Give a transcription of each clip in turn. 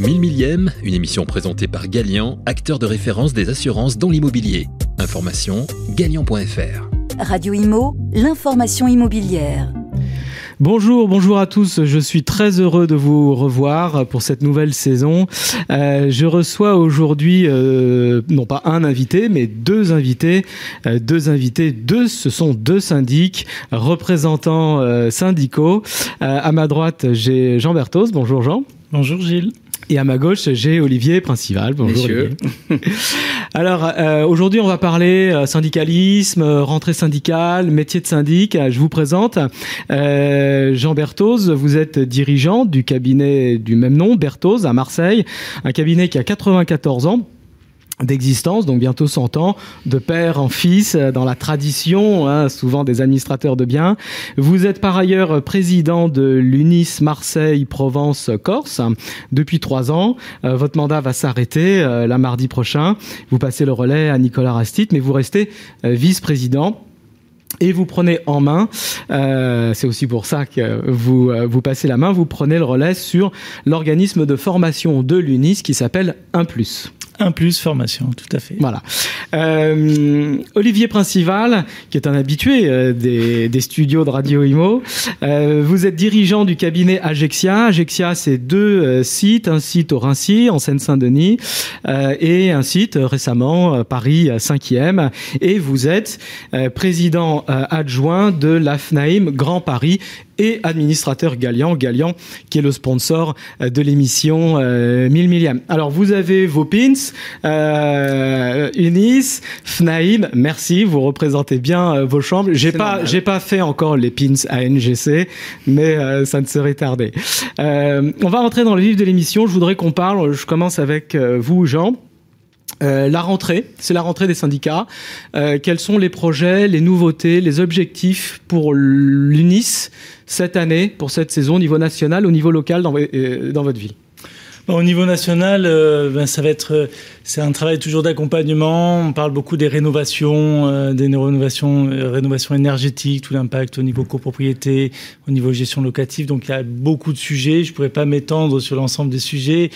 1000 millième, une émission présentée par Galian, acteur de référence des assurances dans l'immobilier. Information galian.fr. Radio Imo, l'information immobilière. Bonjour, bonjour à tous. Je suis très heureux de vous revoir pour cette nouvelle saison. Euh, je reçois aujourd'hui euh, non pas un invité, mais deux invités. Euh, deux invités, deux, ce sont deux syndics, représentants euh, syndicaux. Euh, à ma droite, j'ai Jean Berthos. Bonjour Jean. Bonjour Gilles. Et à ma gauche, j'ai Olivier Principal. Bonjour Messieurs. Olivier. Alors euh, aujourd'hui, on va parler euh, syndicalisme, euh, rentrée syndicale, métier de syndic. Je vous présente Jean Berthoz. Vous êtes dirigeant du cabinet du même nom, Berthoz, à Marseille, un cabinet qui a 94 ans d'existence, donc bientôt 100 ans, de père en fils, euh, dans la tradition, hein, souvent des administrateurs de biens. Vous êtes par ailleurs président de l'UNIS Marseille-Provence-Corse depuis trois ans. Euh, votre mandat va s'arrêter euh, la mardi prochain. Vous passez le relais à Nicolas Rastit, mais vous restez euh, vice-président. Et vous prenez en main, euh, c'est aussi pour ça que vous, euh, vous passez la main, vous prenez le relais sur l'organisme de formation de l'UNIS qui s'appelle 1 ⁇ Un plus formation, tout à fait. voilà. Euh, Olivier Principal, qui est un habitué euh, des, des studios de Radio Imo, euh, vous êtes dirigeant du cabinet Agexia. Agexia, c'est deux euh, sites, un site au Rincy, en Seine-Saint-Denis, euh, et un site euh, récemment, euh, Paris 5e. Et vous êtes euh, président euh, adjoint de l'AFNAIM Grand Paris et administrateur Galian, Galian qui est le sponsor euh, de l'émission euh, 1000 millième. Alors vous avez vos pins, euh, Unis, Fnaim, merci, vous représentez bien euh, vos chambres. J'ai pas, j'ai pas fait encore les pins ANGC, mais euh, ça ne serait tardé. Euh, on va rentrer dans le vif de l'émission. Je voudrais qu'on parle. Je commence avec euh, vous, Jean. Euh, la rentrée, c'est la rentrée des syndicats. Euh, quels sont les projets, les nouveautés, les objectifs pour l'UNIS cette année, pour cette saison au niveau national, au niveau local dans, euh, votre ville? Au niveau national, ben, ça va être, c'est un travail toujours d'accompagnement. On parle beaucoup des rénovations, des rénovations, énergétiques, tout l'impact au niveau copropriété, au niveau gestion locative. Donc il y a beaucoup de sujets. Je pourrais pas m'étendre sur l'ensemble des sujets.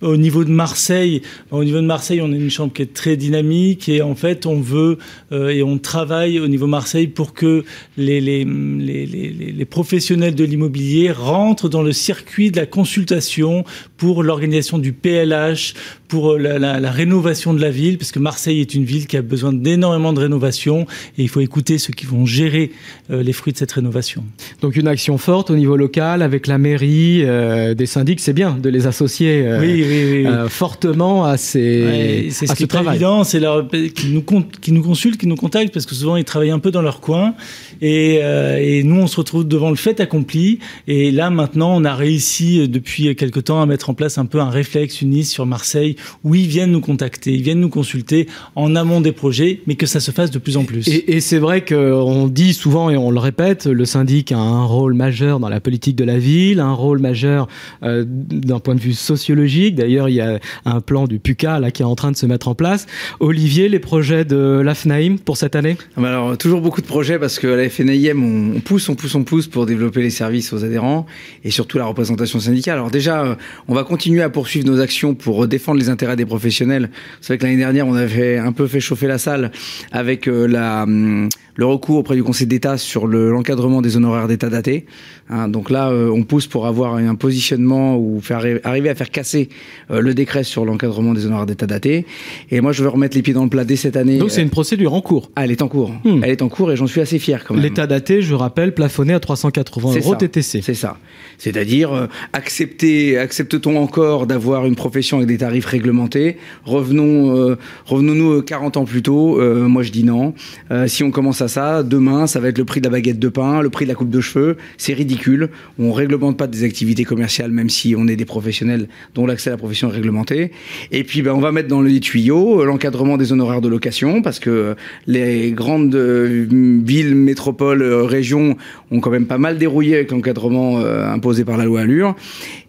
Au niveau de Marseille, au niveau de Marseille, on a une chambre qui est très dynamique et en fait, on veut euh, et on travaille au niveau Marseille pour que les, les, professionnels de l'immobilier rentrent dans le circuit de la consultation pour l'organisation du PLH, pour la, la, la rénovation de la ville, parce que Marseille est une ville qui a besoin d'énormément de rénovation et il faut écouter ceux qui vont gérer euh, les fruits de cette rénovation. Donc une action forte au niveau local avec la mairie, euh, des syndics, c'est bien de les associer euh, oui, oui, oui. oui. euh, fortement à, ces, Ouais, c'est à ce qui ce est pas travail. évident, c'est leur qui nous qui nous consultent, qui nous contactent parce que souvent ils travaillent un peu dans leur coin et, euh, et nous on se retrouve devant le fait accompli et là maintenant on a réussi euh, depuis quelque temps à mettre en place un peu un réflexe unis sur Marseille où ils viennent nous contacter, ils viennent nous consulter en amont des projets, mais que ça se fasse de plus en plus. Et, et c'est vrai qu'on dit souvent et on le répète, le syndic a un rôle majeur dans la politique de la ville, un rôle majeur euh, d'un point de vue sociologique. D'ailleurs, il y a un plan du PUCA là qui est en train de se mettre en place. Olivier, les projets de l'AFNAIM pour cette année? Ah bah Alors, toujours beaucoup de projets parce que à la FNIM, on, on pousse, on pousse, on pousse pour développer les services aux adhérents et surtout la représentation syndicale. Alors déjà, euh, on va continuer à poursuivre nos actions pour défendre les intérêts des professionnels. C'est vrai que l'année dernière, on avait un peu fait chauffer la salle avec euh, la, hum, le recours auprès du Conseil d'État sur le- l'encadrement des honoraires d'État datés. Hein, donc là, euh, on pousse pour avoir un positionnement ou faire arri- arriver à faire casser euh, le décret sur l'encadrement des honoraires d'État datés. Et moi, je veux remettre les pieds dans le plat dès cette année. Donc c'est une procédure en cours. Ah, elle est en cours. Hmm. Elle est en cours et j'en suis assez fier quand même. L'état daté, je rappelle, plafonné à 380 C'est euros ça. TTC. C'est ça. C'est-à-dire, euh, accepter, accepte-t-on encore d'avoir une profession avec des tarifs réglementés? Revenons, euh, revenons-nous euh, 40 ans plus tôt. Euh, moi, je dis non. Euh, si on commence à ça, demain, ça va être le prix de la baguette de pain, le prix de la coupe de cheveux. C'est ridicule. On réglemente pas des activités commerciales, même si on est des professionnels dont l'accès à la profession est réglementé. Et puis, ben, on va mettre dans les tuyaux euh, l'encadrement des honoraires de location, parce que les grandes euh, villes, métropoles, euh, régions ont quand même pas mal dérouillé avec l'encadrement euh, imposé par la loi Allure.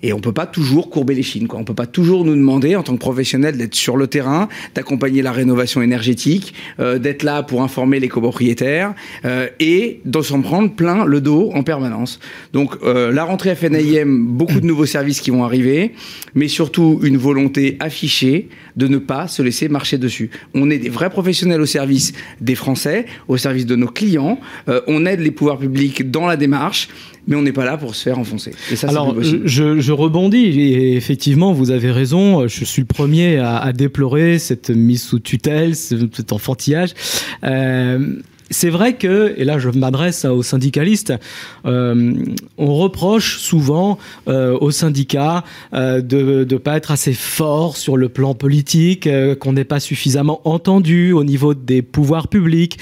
Et on peut pas toujours courber les chines. Quoi. On peut pas toujours nous demander, en tant que professionnel, d'être sur le terrain, d'accompagner la rénovation énergétique, euh, d'être là pour informer les copropriétaires salaire et de s'en prendre plein le dos en permanence. Donc la rentrée FNIM, beaucoup de nouveaux services qui vont arriver, mais surtout une volonté affichée de ne pas se laisser marcher dessus. On est des vrais professionnels au service des Français, au service de nos clients. on aide les pouvoirs publics dans la démarche mais on n'est pas là pour se faire enfoncer. Et ça, Alors, je, je, rebondis, et effectivement, vous avez raison, je suis le premier à, à déplorer cette mise sous tutelle, cet enfantillage. Euh, c'est vrai que, et là je m'adresse aux syndicalistes, euh, on reproche souvent euh, aux syndicats euh, de ne pas être assez fort sur le plan politique, qu'on n'est pas suffisamment entendu au niveau des pouvoirs publics.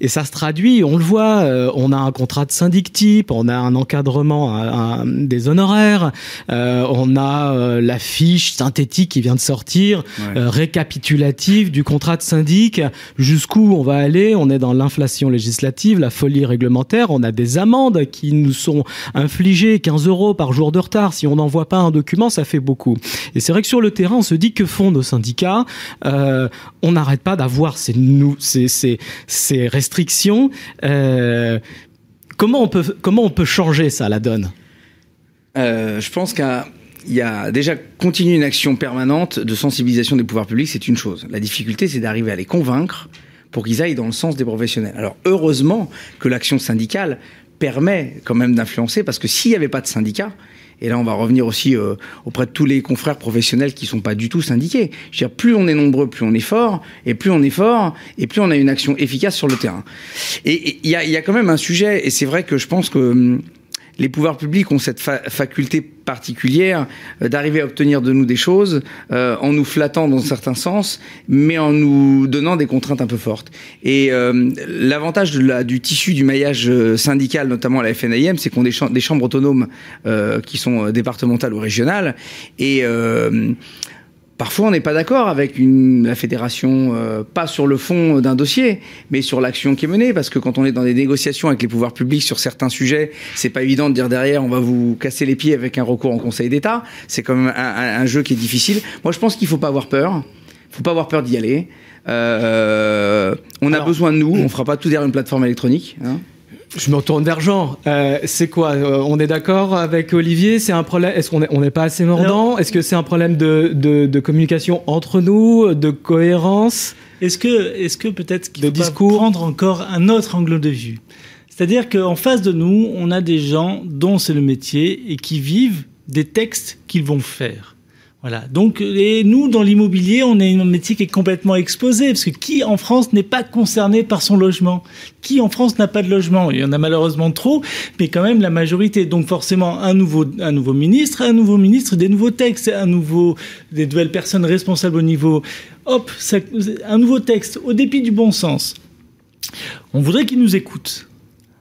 Et ça se traduit, on le voit, on a un contrat de syndic type, on a un encadrement un, des honoraires, on a la fiche synthétique qui vient de sortir, récapitulative du contrat de syndic, jusqu'où on va aller, on est dans l'inflation législative, la folie réglementaire, on a des amendes qui nous sont infligées, 15 euros par jour de retard. Si on n'envoie pas un document, ça fait beaucoup. Et c'est vrai que sur le terrain, on se dit que font nos syndicats? Euh, On n'arrête pas d'avoir ces, restrictions. Euh, comment, on peut, comment on peut changer ça, la donne? Euh, Je pense qu'il y a déjà continuer une action permanente de sensibilisation des pouvoirs publics, c'est une chose. La difficulté, c'est d'arriver à les convaincre pour qu'ils aillent dans le sens des professionnels. Alors heureusement que l'action syndicale permet quand même d'influencer, parce que s'il n'y avait pas de syndicat, et là on va revenir aussi euh, auprès de tous les confrères professionnels qui sont pas du tout syndiqués. Je veux dire, plus on est nombreux, plus on est fort, et plus on est fort, et plus on a une action efficace sur le terrain. Et il y a, y a, quand même un sujet, et c'est vrai que je pense que hum, les pouvoirs publics ont cette faculté particulière euh, d'arriver à obtenir de nous des choses euh, en nous flattant dans certains sens, mais en nous donnant des contraintes un peu fortes. Et euh, l'avantage du tissu du maillage syndical, notamment à la FNIM, c'est qu'on a des, des, chambres autonomes qui sont départementales ou régionales. Et Parfois, on n'est pas d'accord avec une, la fédération, euh, pas sur le fond d'un dossier, mais sur l'action qui est menée, parce que quand on est dans des négociations avec les pouvoirs publics sur certains sujets, c'est pas évident de dire derrière, on va vous casser les pieds avec un recours en Conseil d'État. C'est quand même un, un, jeu qui est difficile. Moi, je pense qu'il faut pas avoir peur. Faut pas avoir peur d'y aller. Euh, on a besoin de nous. On fera pas tout derrière une plateforme électronique. Hein. Je me retourne vers Jean. Euh, c'est quoi euh, On est d'accord avec Olivier? C'est un problème Est-ce qu'on n'est on pas assez mordant? Est-ce que c'est un problème de, de, de, communication entre nous, de cohérence? Est-ce que, est-ce que peut-être qu'il faut discours? prendre encore un autre angle de vue? C'est-à-dire qu'en face de nous, on a des gens dont c'est le métier et qui vivent des textes qu'ils vont faire. Voilà. Donc, et nous, dans l'immobilier, on est un métier qui est complètement exposé, parce que qui en France n'est pas concerné par son logement? Qui en France n'a pas de logement? Il y en a malheureusement trop, mais quand même la majorité. Donc, forcément, un nouveau, un nouveau ministre, un nouveau ministre, des nouveaux textes, un nouveau, des nouvelles personnes responsables au niveau. Hop, un nouveau texte, au dépit du bon sens. On voudrait qu'ils nous écoutent.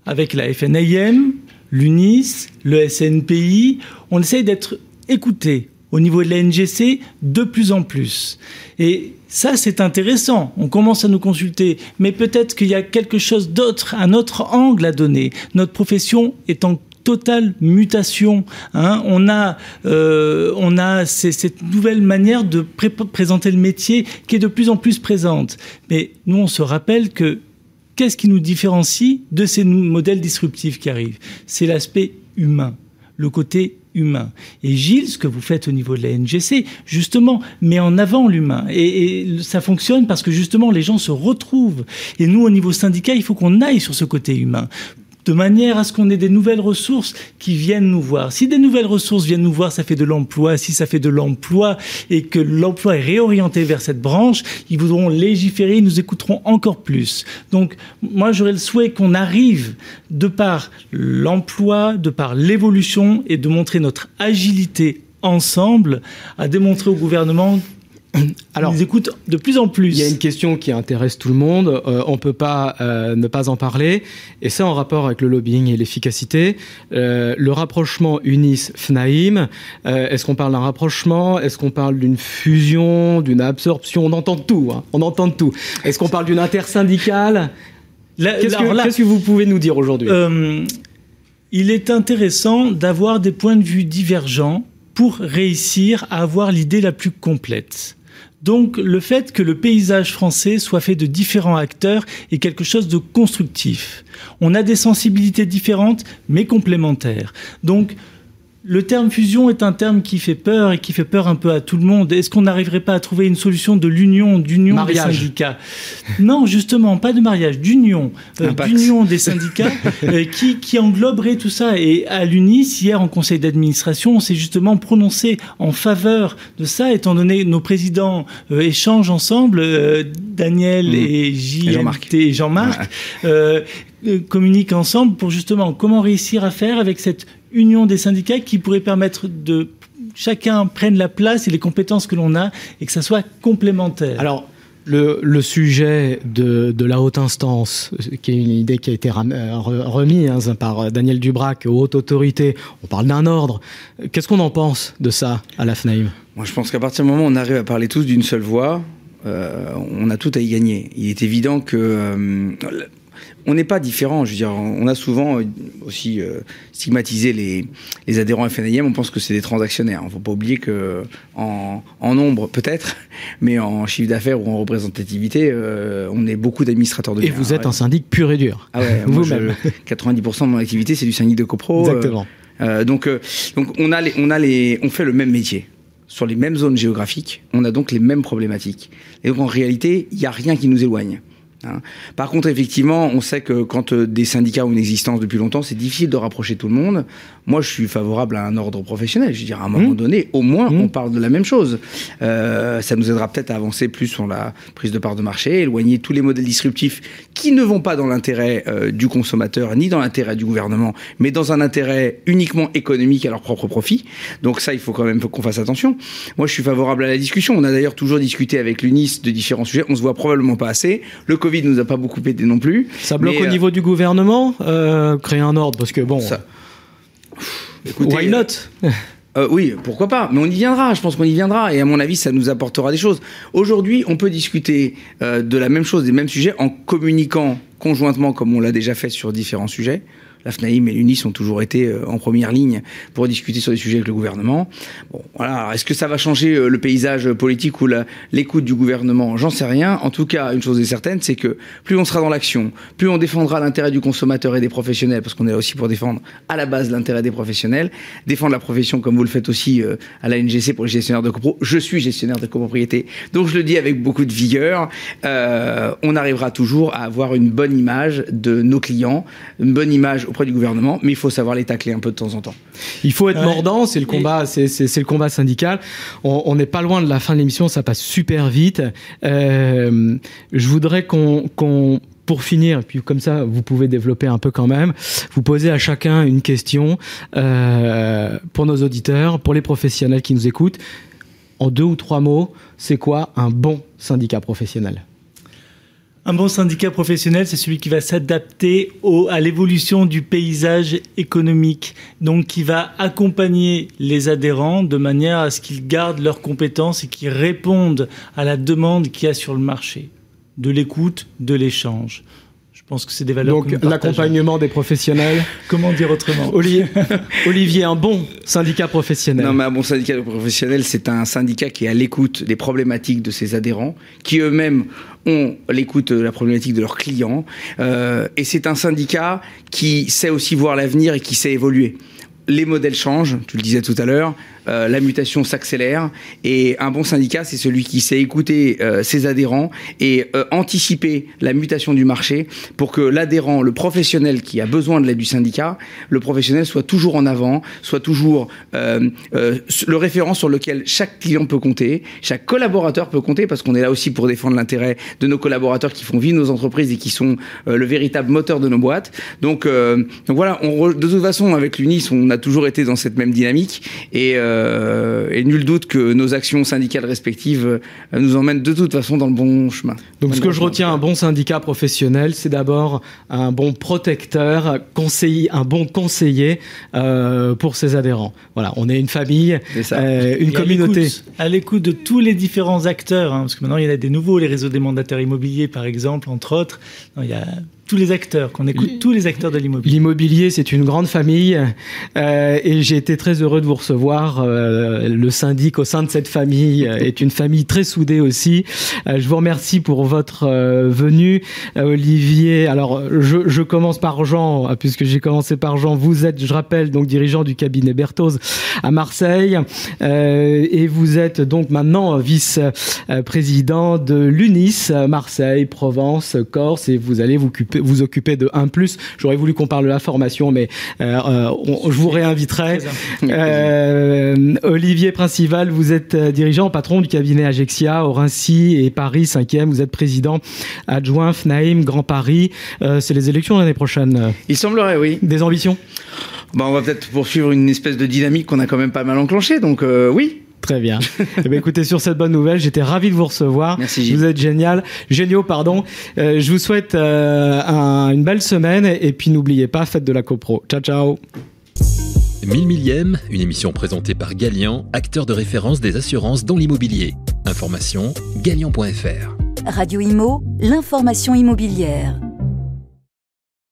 Avec la FNIM, l'UNIS, le SNPI, on essaye d'être écoutés au niveau de la NGC de plus en plus. Et ça, c'est intéressant. On commence à nous consulter. Mais peut-être qu'il y a quelque chose d'autre, un autre angle à donner. Notre profession est en totale mutation. Hein. On a, euh, on a cette nouvelle manière de présenter le métier qui est de plus en plus présente. Mais nous, on se rappelle que qu'est-ce qui nous différencie de ces modèles disruptifs qui arrivent? C'est l'aspect humain, le côté humain. Et Gilles, ce que vous faites au niveau de la NGC, justement, met en avant l'humain. Et, et, ça fonctionne parce que justement, les gens se retrouvent. Et nous, au niveau syndicat, il faut qu'on aille sur ce côté humain de manière à ce qu'on ait des nouvelles ressources qui viennent nous voir. Si des nouvelles ressources viennent nous voir, ça fait de l'emploi. Si ça fait de l'emploi et que l'emploi est réorienté vers cette branche, ils voudront légiférer, ils nous écouteront encore plus. Donc, moi, j'aurais le souhait qu'on arrive, de par l'emploi, de par l'évolution et de montrer notre agilité ensemble, à démontrer au gouvernement alors, ils écoutent de plus en plus. Il y a une question qui intéresse tout le monde. Euh, on peut pas euh, ne pas en parler, et c'est en rapport avec le lobbying et l'efficacité. Euh, le rapprochement UNIS-FNAIM. Euh, est-ce qu'on parle d'un rapprochement? Est-ce qu'on parle d'une fusion, d'une absorption? On entend tout. Hein. on entend tout. Est-ce qu'on parle d'une intersyndicale? Qu'est-ce que, que, vous pouvez nous dire aujourd'hui? Il est intéressant d'avoir des points de vue divergents pour réussir à avoir l'idée la plus complète. Donc le fait que le paysage français soit fait de différents acteurs est quelque chose de constructif. On a des sensibilités différentes mais complémentaires. Donc le terme fusion est un terme qui fait peur et qui fait peur un peu à tout le monde. Est-ce qu'on n'arriverait pas à trouver une solution de l'union, d'union des syndicats? Non, justement, pas de mariage, d'union, euh, d'union des syndicats euh, qui, qui engloberait tout ça. Et à l'UNIS, hier en conseil d'administration, on s'est justement prononcé en faveur de ça, étant donné nos présidents euh, échangent ensemble, Daniel mmh. et Jean-Marc, et Jean-Marc communiquent ensemble pour justement comment réussir à faire avec cette union des syndicats qui pourrait permettre de chacun prenne la place et les compétences que l'on a et que ça soit complémentaire. Alors, le, sujet de, la haute instance, qui est une idée qui a été euh, remise hein, par Daniel Dubrac aux hautes autorités, on parle d'un ordre. Qu'est-ce qu'on en pense de ça à la FNAIM Moi, je pense qu'à partir du moment où on arrive à parler tous d'une seule voix, euh, on a tout à y gagner. Il est évident que euh, on n'est pas différent. Je veux dire, on a souvent euh, aussi euh, stigmatisé les, les adhérents FNIM. On pense que c'est des transactionnaires. Il ne faut pas oublier que en, nombre peut-être, mais en chiffre d'affaires ou en représentativité, euh, on est beaucoup d'administrateurs de biens. Et vous êtes un syndic pur et dur. Ah ouais, vous-même. 90% de mon activité, c'est du syndic de copro. Exactement. donc, donc on a les, on a les, on fait le même métier sur les mêmes zones géographiques. On a donc les mêmes problématiques. Et donc en réalité, il n'y a rien qui nous éloigne. Hein. Par contre, effectivement, on sait que quand euh, des syndicats ont une existence depuis longtemps, c'est difficile de rapprocher tout le monde. Moi, je suis favorable à un ordre professionnel. Je veux dire, à un moment mmh. donné, au moins, mmh. on parle de la même chose. Euh, ça nous aidera peut-être à avancer plus sur la prise de part de marché, éloigner tous les modèles disruptifs qui ne vont pas dans l'intérêt euh, du consommateur ni dans l'intérêt du gouvernement, mais dans un intérêt uniquement économique à leur propre profit. Donc ça, il faut quand même qu'on fasse attention. Moi, je suis favorable à la discussion. On a d'ailleurs toujours discuté avec l'UNIS de différents sujets. On se voit probablement pas assez. Le Covid nous a pas beaucoup aidé non plus. Ça bloque au euh, niveau du gouvernement, euh, créer un ordre, parce que bon. Ça... Écoutez, Why not euh, oui, pourquoi pas, mais on y viendra, je pense qu'on y viendra, et à mon avis, ça nous apportera des choses. Aujourd'hui, on peut discuter de la même chose, des mêmes sujets, en communiquant conjointement, comme on l'a déjà fait sur différents sujets la FNAIM et l'UNIS ont toujours été euh, en première ligne pour discuter sur des sujets avec le gouvernement. Bon, voilà. Est-ce que ça va changer euh, le paysage politique ou l'écoute du gouvernement? J'en sais rien. En tout cas, une chose est certaine, c'est que plus on sera dans l'action, plus on défendra l'intérêt du consommateur et des professionnels, parce qu'on est là aussi pour défendre à la base l'intérêt des professionnels, défendre la profession comme vous le faites aussi euh, à la NGC pour les gestionnaires de copro. Je suis gestionnaire de copropriété, donc je le dis avec beaucoup de vigueur. Euh, on arrivera toujours à avoir une bonne image de nos clients, une bonne image auprès du gouvernement, mais il faut savoir les tacler un peu de temps en temps. Il faut être mordant, c'est le combat, c'est le combat syndical. On n'est pas loin de la fin de l'émission, ça passe super vite. Euh, je voudrais qu'on pour finir, et puis comme ça, vous pouvez développer un peu quand même, vous posez à chacun une question euh, pour nos auditeurs, pour les professionnels qui nous écoutent. En deux ou trois mots, c'est quoi un bon syndicat professionnel? Un bon syndicat professionnel, c'est celui qui va s'adapter à l'évolution du paysage économique, donc qui va accompagner les adhérents de manière à ce qu'ils gardent leurs compétences et qu'ils répondent à la demande qu'il y a sur le marché, de l'écoute, de l'échange. Je pense que c'est des valeurs. Donc l'accompagnement des professionnels. Comment dire autrement? Olivier, Olivier, un bon syndicat professionnel. Non, mais un bon syndicat professionnel, c'est un syndicat qui est à l'écoute des problématiques de ses adhérents, qui eux-mêmes ont l'écoute de la problématique de leurs clients, euh, et c'est un syndicat qui sait aussi voir l'avenir et qui sait évoluer les modèles changent, tu le disais tout à l'heure, euh, la mutation s'accélère et un bon syndicat, c'est celui qui sait écouter euh, ses adhérents et euh, anticiper la mutation du marché pour que l'adhérent, le professionnel qui a besoin de l'aide du syndicat, le professionnel soit toujours en avant, soit toujours le référent sur lequel chaque client peut compter, chaque collaborateur peut compter parce qu'on est là aussi pour défendre l'intérêt de nos collaborateurs qui font vivre nos entreprises et qui sont le véritable moteur de nos boîtes. Donc, donc voilà, on de toute façon avec l'UNIS, on a toujours été dans cette même dynamique et euh, et nul doute que nos actions syndicales respectives euh, nous emmènent de toute façon dans le bon chemin. Donc ce que je retiens, un bon syndicat professionnel, c'est d'abord un bon protecteur, conseiller, un bon conseiller euh, pour ses adhérents. Voilà, on est une famille, une communauté. À l'écoute de tous les différents acteurs, hein, parce que maintenant il y en a des nouveaux, les réseaux des mandataires immobiliers par exemple, entre autres. il y a tous les acteurs, qu'on écoute tous les acteurs de l'immobilier. L'immobilier, c'est une grande famille euh, et j'ai été très heureux de vous recevoir. Euh, le syndic au sein de cette famille euh, est une famille très soudée aussi. Euh, je vous remercie pour votre euh, venue, Olivier. Alors, je, je, commence par Jean, puisque j'ai commencé par Jean. Vous êtes, je rappelle, donc dirigeant du cabinet Berthoz à Marseille et vous êtes donc maintenant vice-président de l'UNIS Marseille, Provence, Corse et vous allez vous occuper vous occuper de 1 plus. J'aurais voulu qu'on parle de la formation, mais euh, euh on, je vous réinviterai. Euh, Olivier Principal, vous êtes dirigeant, patron du cabinet Agexia, Orinci et Paris 5e. Vous êtes président adjoint FNAIM Grand Paris. Euh, C'est les élections l'année prochaine. Il semblerait, oui. Des ambitions? Bon, on va peut-être poursuivre une espèce de dynamique qu'on a quand même pas mal enclenchée, donc euh, oui. Très bien. eh bien, écoutez, sur cette bonne nouvelle, j'étais ravi de vous recevoir. Merci. Gilles. Vous êtes génial, géniaux, pardon. Euh, je vous souhaite euh, un, une belle semaine et puis n'oubliez pas, faites de la copro. Ciao, ciao. 1000 millième, une émission présentée par Galian, acteur de référence des assurances dans l'immobilier. Information galian.fr. Radio Imo, l'information immobilière.